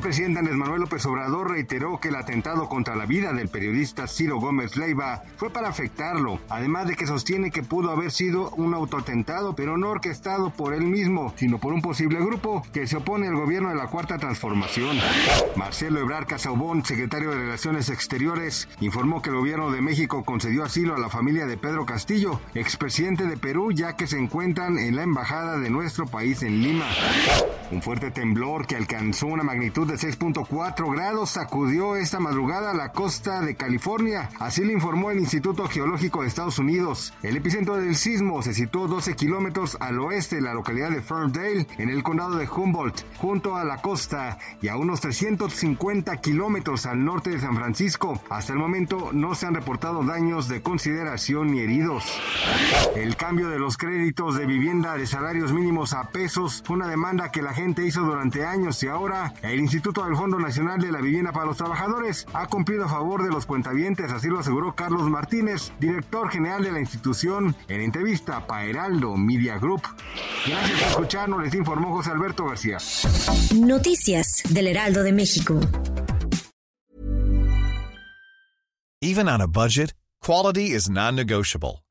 El presidente Andrés Manuel López Obrador reiteró que el atentado contra la vida del periodista Ciro Gómez Leiva fue para afectarlo, además de que sostiene que pudo haber sido un autoatentado, pero no orquestado por él mismo, sino por un posible grupo que se opone al gobierno de la Cuarta Transformación. Marcelo Ebrard Casaubón, secretario de Relaciones Exteriores, informó que el gobierno de México concedió asilo a la familia de Pedro Castillo, expresidente de Perú, ya que se encuentran en la embajada de nuestro país en Lima. Un fuerte temblor que alcanzó una magnitud de 6.4 grados sacudió esta madrugada la costa de California. Así lo informó el Instituto Geológico de Estados Unidos. El epicentro del sismo se situó 12 kilómetros al oeste de la localidad de Ferndale, en el condado de Humboldt, junto a la costa, y a unos 350 kilómetros al norte de San Francisco. Hasta el momento no se han reportado daños de consideración ni heridos. El cambio de los créditos de vivienda de salarios mínimos a pesos fue una demanda que la gente hizo durante años y ahora el Instituto del Fondo Nacional de la Vivienda para los Trabajadores ha cumplido a favor de los cuentavientes, así lo aseguró Carlos Martínez, director general de la institución, en entrevista para Heraldo Media Group. Gracias por escucharnos, les informó José Alberto García. Noticias del Heraldo de México. Even on a budget, quality is non-negotiable.